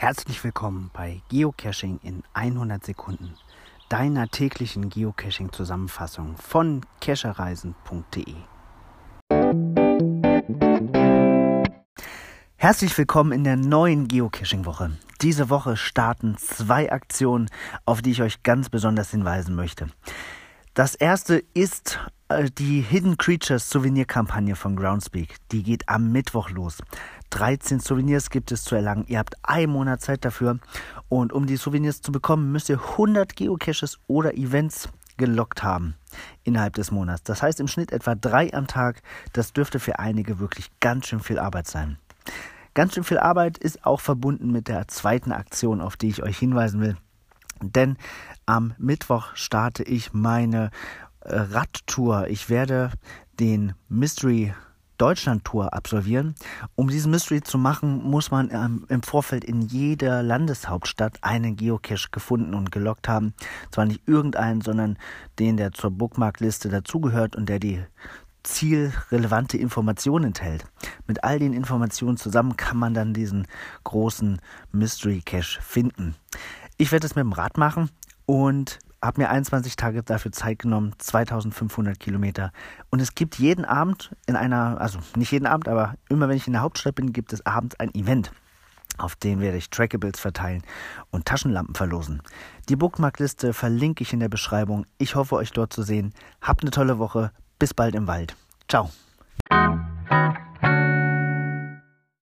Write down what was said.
Herzlich willkommen bei Geocaching in 100 Sekunden, deiner täglichen Geocaching-Zusammenfassung von cachereisen.de. Herzlich willkommen in der neuen Geocaching-Woche. Diese Woche starten zwei Aktionen, auf die ich euch ganz besonders hinweisen möchte. Das erste ist die Hidden Creatures Souvenir-Kampagne von Groundspeak. Die geht am Mittwoch los. 13 Souvenirs gibt es zu erlangen. Ihr habt einen Monat Zeit dafür. Und um die Souvenirs zu bekommen, müsst ihr 100 Geocaches oder Events gelockt haben innerhalb des Monats. Das heißt im Schnitt etwa drei am Tag. Das dürfte für einige wirklich ganz schön viel Arbeit sein. Ganz schön viel Arbeit ist auch verbunden mit der zweiten Aktion, auf die ich euch hinweisen will. Denn am Mittwoch starte ich meine äh, Radtour. Ich werde den Mystery Deutschland Tour absolvieren. Um diesen Mystery zu machen, muss man ähm, im Vorfeld in jeder Landeshauptstadt einen Geocache gefunden und gelockt haben. Zwar nicht irgendeinen, sondern den, der zur Bookmarkliste dazugehört und der die zielrelevante Informationen enthält. Mit all den Informationen zusammen kann man dann diesen großen Mystery Cache finden. Ich werde es mit dem Rad machen und habe mir 21 Tage dafür Zeit genommen, 2500 Kilometer. Und es gibt jeden Abend in einer, also nicht jeden Abend, aber immer wenn ich in der Hauptstadt bin, gibt es abends ein Event. Auf den werde ich Trackables verteilen und Taschenlampen verlosen. Die Bookmarkliste verlinke ich in der Beschreibung. Ich hoffe, euch dort zu sehen. Habt eine tolle Woche. Bis bald im Wald. Ciao.